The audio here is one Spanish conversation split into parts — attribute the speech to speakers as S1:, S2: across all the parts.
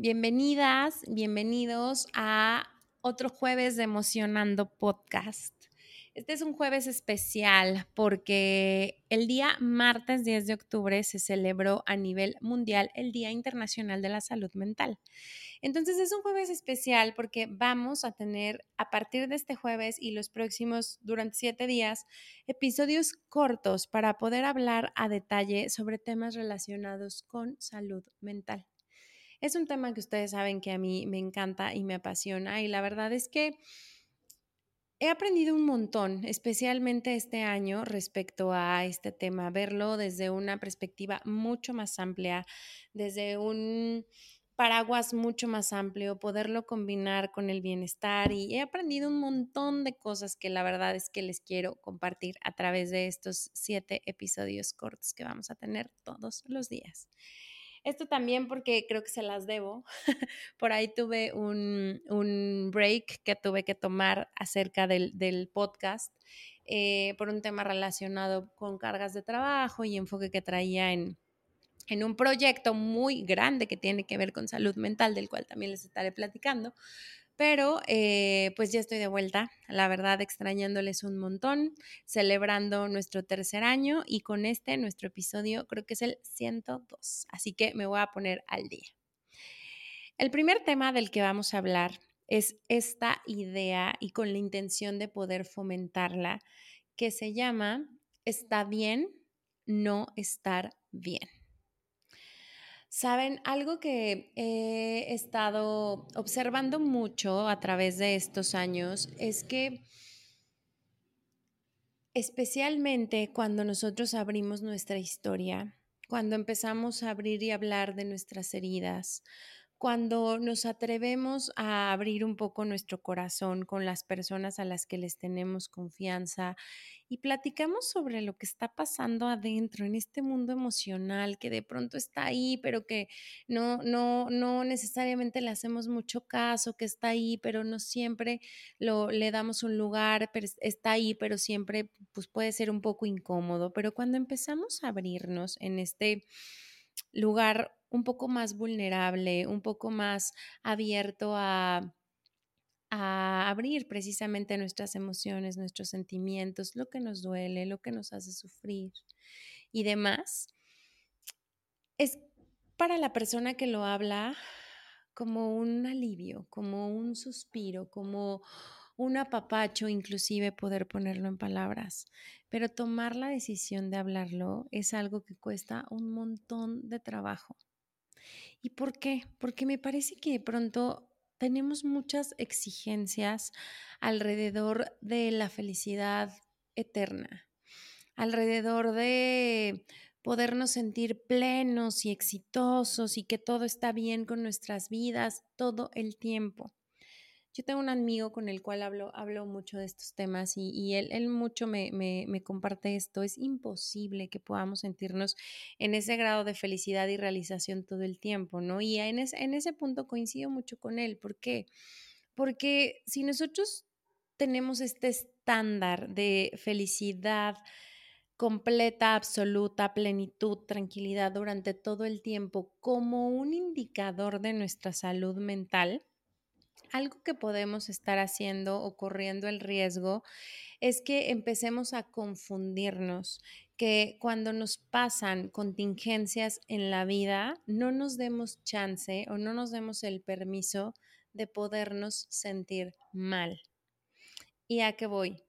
S1: Bienvenidas, bienvenidos a otro jueves de Emocionando Podcast. Este es un jueves especial porque el día martes 10 de octubre se celebró a nivel mundial el Día Internacional de la Salud Mental. Entonces es un jueves especial porque vamos a tener a partir de este jueves y los próximos durante siete días episodios cortos para poder hablar a detalle sobre temas relacionados con salud mental. Es un tema que ustedes saben que a mí me encanta y me apasiona y la verdad es que he aprendido un montón, especialmente este año respecto a este tema, verlo desde una perspectiva mucho más amplia, desde un paraguas mucho más amplio, poderlo combinar con el bienestar y he aprendido un montón de cosas que la verdad es que les quiero compartir a través de estos siete episodios cortos que vamos a tener todos los días. Esto también porque creo que se las debo. Por ahí tuve un, break que tuve que tomar acerca del, podcast eh, por un tema relacionado con cargas de trabajo y enfoque que traía en, en un proyecto muy grande que tiene que ver con salud mental, del cual también les estaré platicando. Pero eh, pues ya estoy de vuelta, la verdad extrañándoles un montón, celebrando nuestro tercer año y con este nuestro episodio creo que es el 102, así que me voy a poner al día. El primer tema del que vamos a hablar es esta idea y con la intención de poder fomentarla que se llama está bien no estar bien. Saben, algo que he estado observando mucho a través de estos años es que especialmente cuando nosotros abrimos nuestra historia, cuando empezamos a abrir y hablar de nuestras heridas, cuando nos atrevemos a abrir un poco nuestro corazón con las personas a las que les tenemos confianza y platicamos sobre lo que está pasando adentro en este mundo emocional que de pronto está ahí, pero que no, no, no necesariamente le hacemos mucho caso, que está ahí, pero no siempre lo, le damos un lugar, pero está ahí, pero siempre pues, puede ser un poco incómodo. Pero cuando empezamos a abrirnos en este lugar un poco más vulnerable, un poco más abierto a a abrir precisamente nuestras emociones, nuestros sentimientos, lo que nos duele, lo que nos hace sufrir y demás, es para la persona que lo habla como un alivio, como un suspiro, como un apapacho, inclusive poder ponerlo en palabras. Pero tomar la decisión de hablarlo es algo que cuesta un montón de trabajo. ¿Y por qué? Porque me parece que de pronto tenemos muchas exigencias alrededor de la felicidad eterna, alrededor de podernos sentir plenos y exitosos y que todo está bien con nuestras vidas todo el tiempo. Yo tengo un amigo con el cual hablo, hablo mucho de estos temas y, él, él, mucho me, me, comparte esto. Es imposible que podamos sentirnos en ese grado de felicidad y realización todo el tiempo, ¿no? Y en, en ese punto coincido mucho con él. ¿Por qué? Porque si nosotros tenemos este estándar de felicidad, completa, absoluta, plenitud, tranquilidad durante todo el tiempo como un indicador de nuestra salud mental, algo que podemos estar haciendo o corriendo el riesgo es que empecemos a confundirnos, que cuando nos pasan contingencias en la vida, no nos demos chance o no nos demos el permiso de podernos sentir mal. ¿Y a qué voy?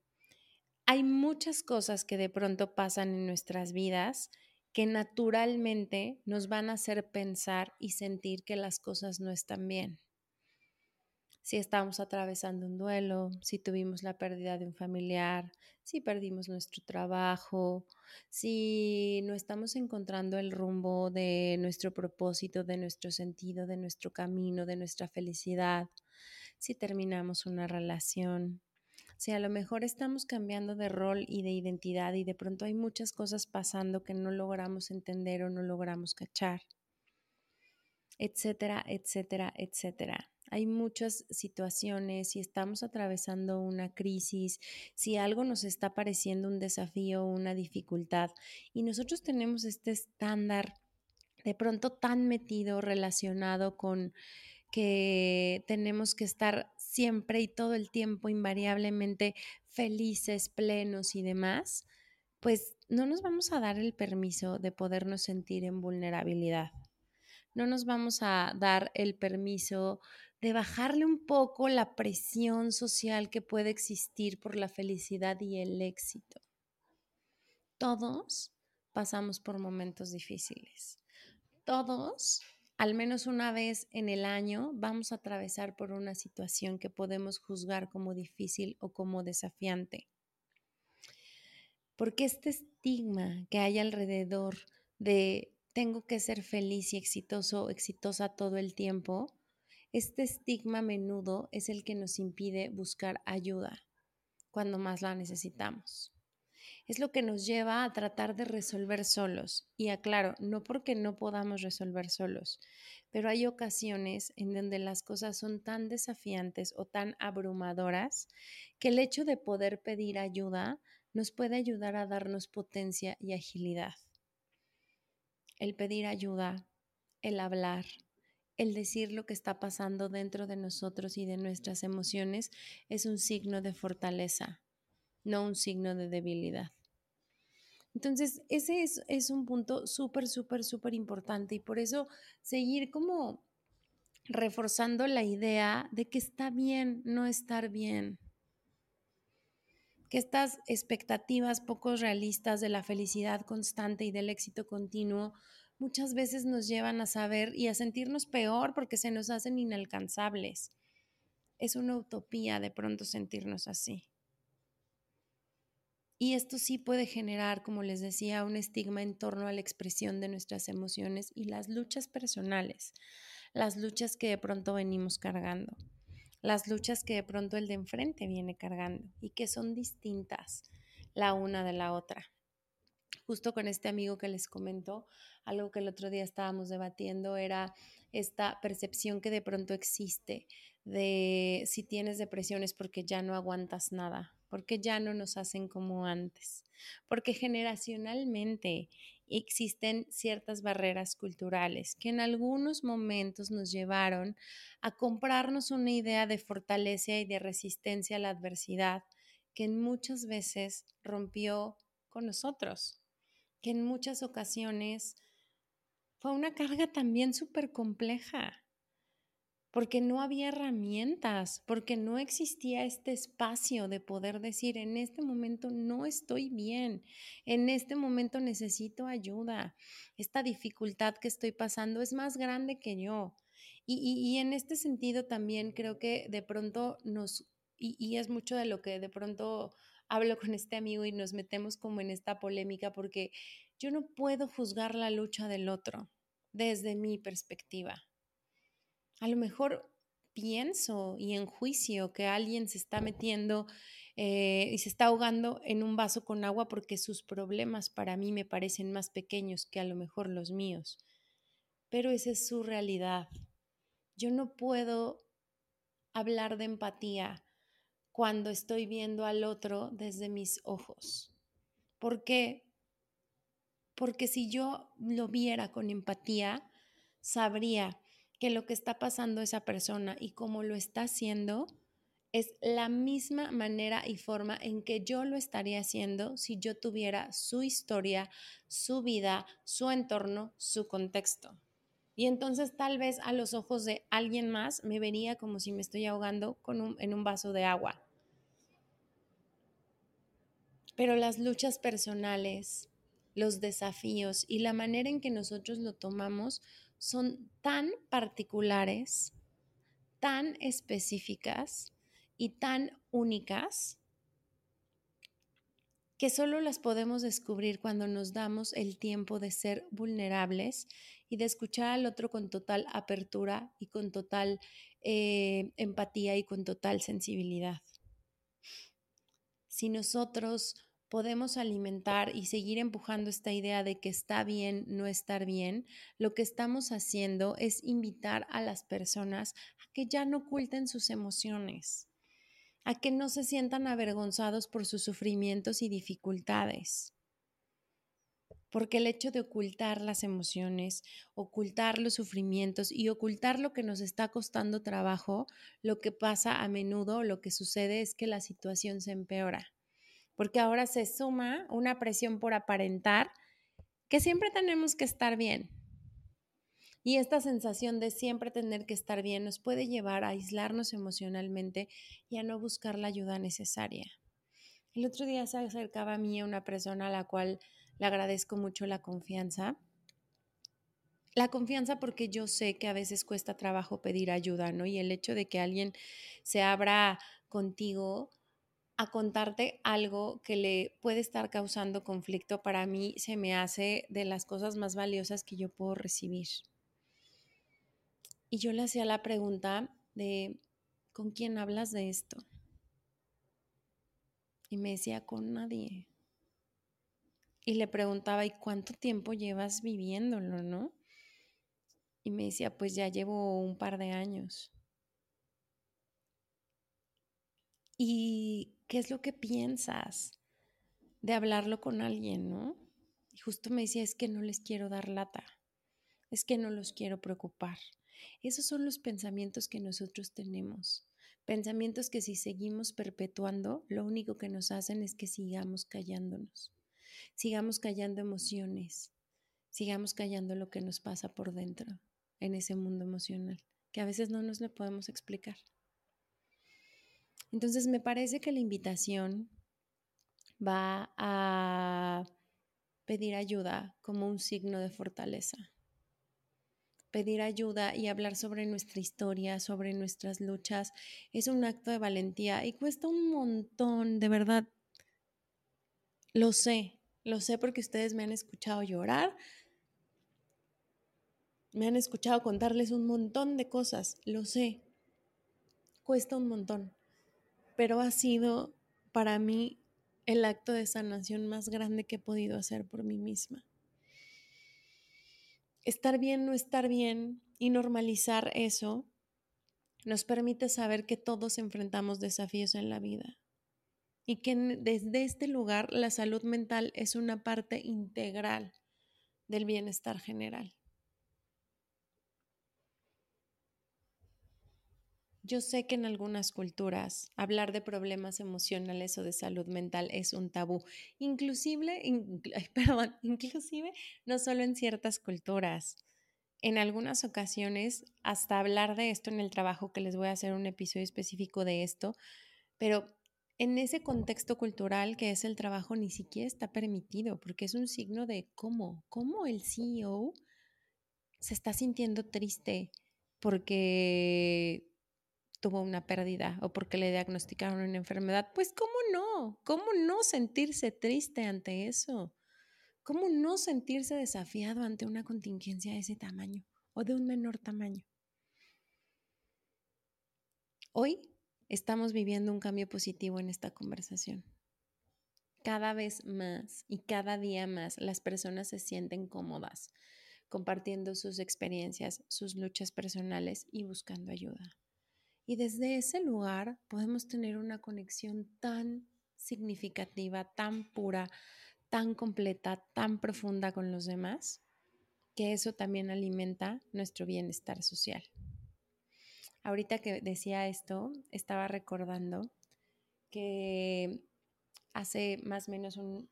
S1: Hay muchas cosas que de pronto pasan en nuestras vidas que naturalmente nos van a hacer pensar y sentir que las cosas no están bien si estamos atravesando un duelo, si tuvimos la pérdida de un familiar, si perdimos nuestro trabajo, si no estamos encontrando el rumbo de nuestro propósito, de nuestro sentido, de nuestro camino, de nuestra felicidad, si terminamos una relación, si a lo mejor estamos cambiando de rol y de identidad y de pronto hay muchas cosas pasando que no logramos entender o no logramos cachar, etcétera, etcétera, etcétera hay muchas situaciones, si estamos atravesando una crisis, si algo nos está pareciendo un desafío, una dificultad, y nosotros tenemos este estándar de pronto tan metido, relacionado con que tenemos que estar siempre y todo el tiempo invariablemente felices, plenos y demás, pues no nos vamos a dar el permiso de podernos sentir en vulnerabilidad. No nos vamos a dar el permiso de bajarle un poco la presión social que puede existir por la felicidad y el éxito. Todos pasamos por momentos difíciles. Todos, al menos una vez en el año, vamos a atravesar por una situación que podemos juzgar como difícil o como desafiante. Porque este estigma que hay alrededor de tengo que ser feliz y exitoso exitosa todo el tiempo, este estigma menudo es el que nos impide buscar ayuda cuando más la necesitamos. Es lo que nos lleva a tratar de resolver solos. Y aclaro, no porque no podamos resolver solos, pero hay ocasiones en donde las cosas son tan desafiantes o tan abrumadoras que el hecho de poder pedir ayuda nos puede ayudar a darnos potencia y agilidad. El pedir ayuda, el hablar, el decir lo que está pasando dentro de nosotros y de nuestras emociones es un signo de fortaleza, no un signo de debilidad. Entonces, ese es, es un punto súper, súper, súper importante y por eso seguir como reforzando la idea de que está bien no estar bien, que estas expectativas poco realistas de la felicidad constante y del éxito continuo muchas veces nos llevan a saber y a sentirnos peor porque se nos hacen inalcanzables. Es una utopía de pronto sentirnos así. Y esto sí puede generar, como les decía, un estigma en torno a la expresión de nuestras emociones y las luchas personales, las luchas que de pronto venimos cargando, las luchas que de pronto el de enfrente viene cargando y que son distintas la una de la otra justo con este amigo que les comentó, algo que el otro día estábamos debatiendo era esta percepción que de pronto existe de si tienes depresión es porque ya no aguantas nada, porque ya no nos hacen como antes, porque generacionalmente existen ciertas barreras culturales que en algunos momentos nos llevaron a comprarnos una idea de fortaleza y de resistencia a la adversidad que muchas veces rompió con nosotros que en muchas ocasiones fue una carga también súper compleja, porque no había herramientas, porque no existía este espacio de poder decir, en este momento no estoy bien, en este momento necesito ayuda, esta dificultad que estoy pasando es más grande que yo. Y, y, en este sentido también creo que de pronto nos, y, y es mucho de lo que de pronto hablo con este amigo y nos metemos como en esta polémica porque yo no puedo juzgar la lucha del otro desde mi perspectiva. A lo mejor pienso y enjuicio que alguien se está metiendo eh, y se está ahogando en un vaso con agua porque sus problemas para mí me parecen más pequeños que a lo mejor los míos. Pero esa es su realidad. Yo no puedo hablar de empatía cuando estoy viendo al otro desde mis ojos. ¿Por qué? Porque si yo lo viera con empatía, sabría que lo que está pasando esa persona y cómo lo está haciendo es la misma manera y forma en que yo lo estaría haciendo si yo tuviera su historia, su vida, su entorno, su contexto. Y entonces tal vez a los ojos de alguien más me vería como si me estoy ahogando en un vaso de agua. Pero las luchas personales, los desafíos y la manera en que nosotros lo tomamos son tan particulares, tan específicas y tan únicas que solo las podemos descubrir cuando nos damos el tiempo de ser vulnerables y de escuchar al otro con total apertura y con total eh, empatía y con total sensibilidad. Si nosotros podemos alimentar y seguir empujando esta idea de que está bien no estar bien, lo que estamos haciendo es invitar a las personas a que ya no oculten sus emociones a que no se sientan avergonzados por sus sufrimientos y dificultades. Porque el hecho de ocultar las emociones, ocultar los sufrimientos y ocultar lo que nos está costando trabajo, lo que pasa a menudo, lo que sucede es que la situación se empeora. Porque ahora se suma una presión por aparentar que siempre tenemos que estar bien, y esta sensación de siempre tener que estar bien nos puede llevar a aislarnos emocionalmente y a no buscar la ayuda necesaria. El otro día se acercaba a mí una persona a la cual le agradezco mucho la confianza. La confianza porque yo sé que a veces cuesta trabajo pedir ayuda, ¿no? Y el hecho de que alguien se abra contigo a contarte algo que le puede estar causando conflicto, para mí se me hace de las cosas más valiosas que yo puedo recibir. Y yo le hacía la pregunta de, ¿con quién hablas de esto? Y me decía, con nadie. Y le preguntaba, ¿y cuánto tiempo llevas viviéndolo, no? Y me decía, pues ya llevo un par de años. ¿Y qué es lo que piensas de hablarlo con alguien, no? Y justo me decía, es que no les quiero dar lata, es que no los quiero preocupar, esos son los pensamientos que nosotros tenemos. Pensamientos que si seguimos perpetuando, lo único que nos hacen es que sigamos callándonos, sigamos callando emociones, sigamos callando lo que nos pasa por dentro en ese mundo emocional, que a veces no nos lo podemos explicar. Entonces me parece que la invitación va a pedir ayuda como un signo de fortaleza pedir ayuda y hablar sobre nuestra historia, sobre nuestras luchas, es un acto de valentía y cuesta un montón, de verdad. Lo sé, lo sé porque ustedes me han escuchado llorar, me han escuchado contarles un montón de cosas, lo sé. Cuesta un montón, pero ha sido para mí el acto de sanación más grande que he podido hacer por mí misma. Estar bien, no estar bien y normalizar eso nos permite saber que todos enfrentamos desafíos en la vida y que desde este lugar la salud mental es una parte integral del bienestar general. Yo sé que en algunas culturas hablar de problemas emocionales o de salud mental es un tabú, inclusive, perdón, inclusive no solo en ciertas culturas. En algunas ocasiones, hasta hablar de esto en el trabajo, que les voy a hacer un episodio específico de esto, pero en ese contexto cultural que es el trabajo ni siquiera está permitido, porque es un signo de cómo, cómo el CEO se está sintiendo triste porque tuvo una pérdida o porque le diagnosticaron una enfermedad. Pues ¿cómo no? ¿Cómo no sentirse triste ante eso? ¿Cómo no sentirse desafiado ante una contingencia de ese tamaño o de un menor tamaño? Hoy estamos viviendo un cambio positivo en esta conversación. Cada vez más y cada día más las personas se sienten cómodas compartiendo sus experiencias, sus luchas personales y buscando ayuda. Y desde ese lugar podemos tener una conexión tan significativa, tan pura, tan completa, tan profunda con los demás, que eso también alimenta nuestro bienestar social. Ahorita que decía esto, estaba recordando que hace más o menos un,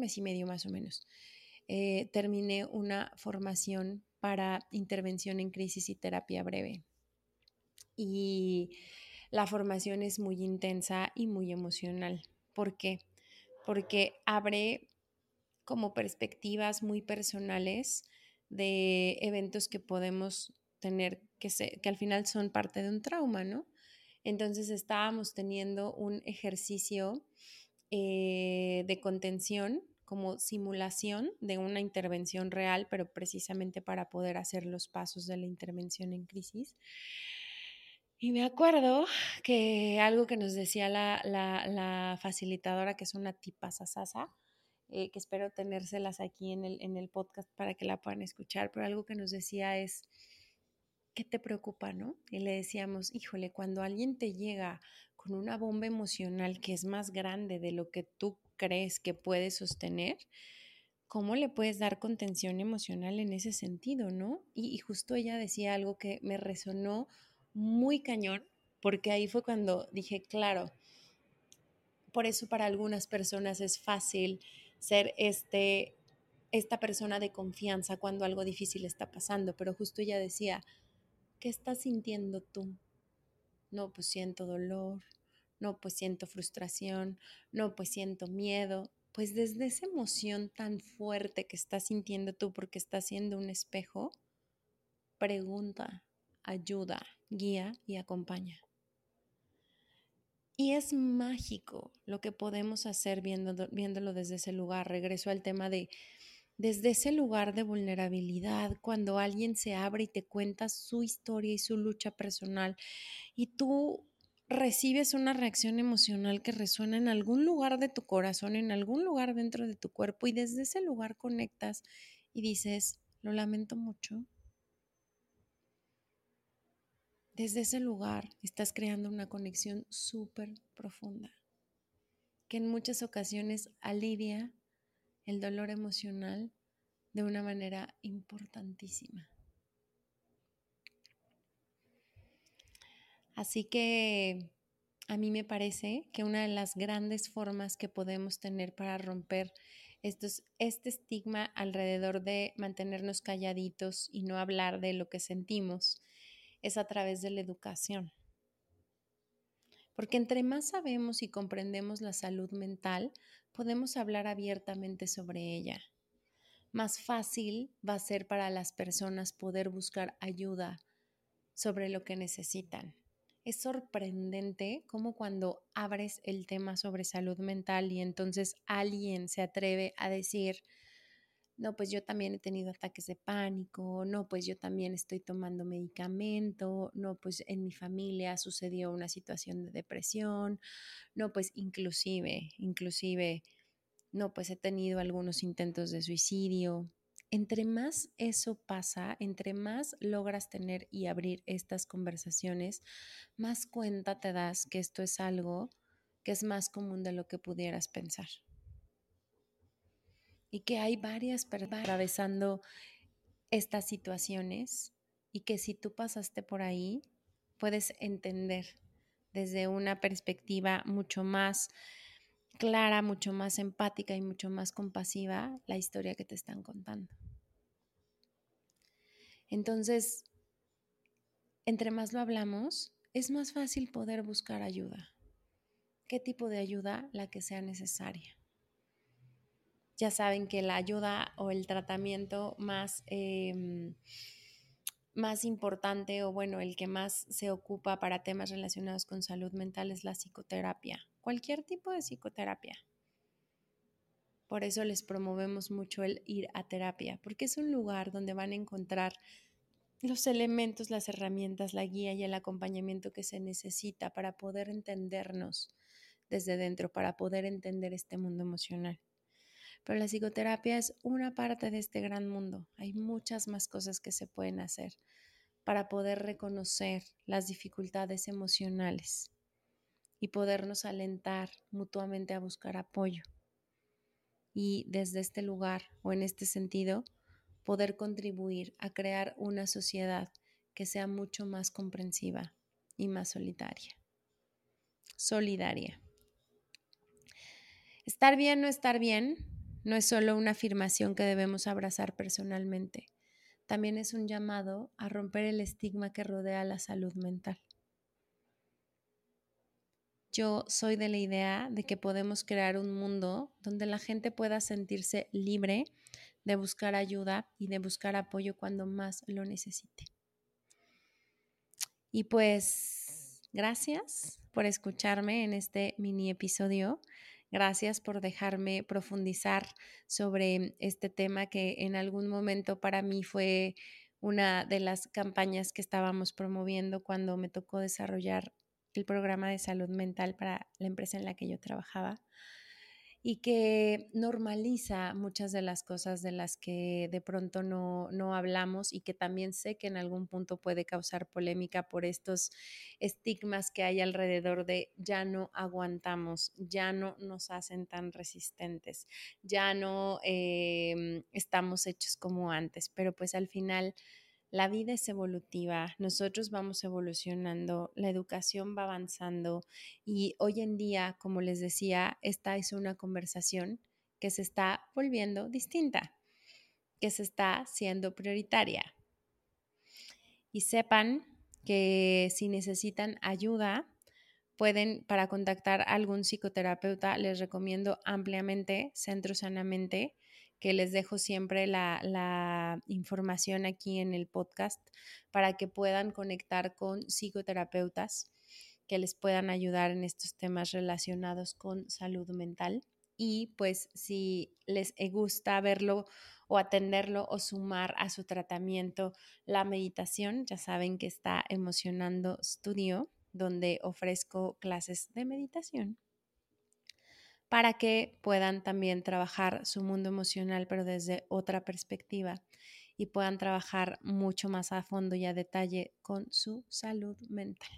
S1: mes y medio más o menos, eh, terminé una formación para intervención en crisis y terapia breve y la formación es muy intensa y muy emocional. ¿Por qué? Porque abre como perspectivas muy personales de eventos que podemos tener que, que al final son parte de un trauma, ¿no? Entonces estábamos teniendo un ejercicio eh, de contención como simulación de una intervención real, pero precisamente para poder hacer los pasos de la intervención en crisis. Y me acuerdo que algo que nos decía la, facilitadora, que es una tipa sasasa, eh, que espero tenérselas aquí en el, en el podcast para que la puedan escuchar, pero algo que nos decía es, ¿qué te preocupa, no? Y le decíamos, híjole, cuando alguien te llega con una bomba emocional que es más grande de lo que tú crees que puedes sostener, ¿cómo le puedes dar contención emocional en ese sentido, no? Y, y justo ella decía algo que me resonó muy cañón, porque ahí fue cuando dije, claro, por eso para algunas personas es fácil ser este, esta persona de confianza cuando algo difícil está pasando, pero justo ella decía, ¿qué estás sintiendo tú? No, pues siento dolor, no, pues siento frustración, no, pues siento miedo. Pues desde esa emoción tan fuerte que estás sintiendo tú porque estás siendo un espejo, pregunta, ayuda, guía y acompaña. Y es mágico lo que podemos hacer viéndolo desde ese lugar. Regreso al tema de, desde ese lugar de vulnerabilidad, cuando alguien se abre y te cuenta su historia y su lucha personal y tú recibes una reacción emocional que resuena en algún lugar de tu corazón, en algún lugar dentro de tu cuerpo y desde ese lugar conectas y dices, lo lamento mucho, desde ese lugar estás creando una conexión súper profunda que en muchas ocasiones alivia el dolor emocional de una manera importantísima. Así que a mí me parece que una de las grandes formas que podemos tener para romper estos, este estigma alrededor de mantenernos calladitos y no hablar de lo que sentimos es a través de la educación. Porque entre más sabemos y comprendemos la salud mental, podemos hablar abiertamente sobre ella. Más fácil va a ser para las personas poder buscar ayuda sobre lo que necesitan. Es sorprendente cómo cuando abres el tema sobre salud mental y entonces alguien se atreve a decir, no, pues yo también he tenido ataques de pánico, no, pues yo también estoy tomando medicamento, no, pues en mi familia sucedió una situación de depresión, no, pues inclusive, inclusive, no, pues he tenido algunos intentos de suicidio. Entre más eso pasa, entre más logras tener y abrir estas conversaciones, más cuenta te das que esto es algo que es más común de lo que pudieras pensar y que hay varias personas atravesando estas situaciones y que si tú pasaste por ahí, puedes entender desde una perspectiva mucho más clara, mucho más empática y mucho más compasiva la historia que te están contando. Entonces, entre más lo hablamos, es más fácil poder buscar ayuda. ¿Qué tipo de ayuda? La que sea necesaria ya saben que la ayuda o el tratamiento más, em, más importante o bueno, el que más se ocupa para temas relacionados con salud mental es la psicoterapia, cualquier tipo de psicoterapia. Por eso les promovemos mucho el ir a terapia, porque es un lugar donde van a encontrar los elementos, las herramientas, la guía y el acompañamiento que se necesita para poder entendernos desde dentro, para poder entender este mundo emocional. Pero la psicoterapia es una parte de este gran mundo. Hay muchas más cosas que se pueden hacer para poder reconocer las dificultades emocionales y podernos alentar mutuamente a buscar apoyo. Y desde este lugar o en este sentido, poder contribuir a crear una sociedad que sea mucho más comprensiva y más solitaria. Solidaria. Estar bien, no estar bien, no es solo una afirmación que debemos abrazar personalmente, también es un llamado a romper el estigma que rodea la salud mental. Yo soy de la idea de que podemos crear un mundo donde la gente pueda sentirse libre de buscar ayuda y de buscar apoyo cuando más lo necesite. Y pues gracias por escucharme en este mini episodio. Gracias por dejarme profundizar sobre este tema que en algún momento para mí fue una de las campañas que estábamos promoviendo cuando me tocó desarrollar el programa de salud mental para la empresa en la que yo trabajaba y que normaliza muchas de las cosas de las que de pronto no, no, hablamos y que también sé que en algún punto puede causar polémica por estos estigmas que hay alrededor de ya no aguantamos, ya no nos hacen tan resistentes, ya no eh, estamos hechos como antes, pero pues al final la vida es evolutiva, nosotros vamos evolucionando, la educación va avanzando y hoy en día, como les decía, esta es una conversación que se está volviendo distinta, que se está siendo prioritaria. Y sepan que si necesitan ayuda, pueden, para contactar a algún psicoterapeuta, les recomiendo ampliamente Centro Sanamente que les dejo siempre la, información aquí en el podcast para que puedan conectar con psicoterapeutas que les puedan ayudar en estos temas relacionados con salud mental. Y pues si les gusta verlo o atenderlo o sumar a su tratamiento la meditación, ya saben que está Emocionando Studio, donde ofrezco clases de meditación para que puedan también trabajar su mundo emocional, pero desde otra perspectiva y puedan trabajar mucho más a fondo y a detalle con su salud mental.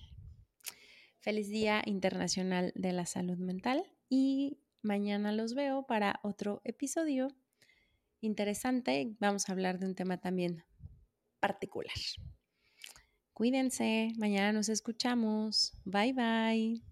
S1: Feliz Día Internacional de la Salud Mental y mañana los veo para otro episodio interesante. Vamos a hablar de un tema también particular. Cuídense, mañana nos escuchamos. Bye bye.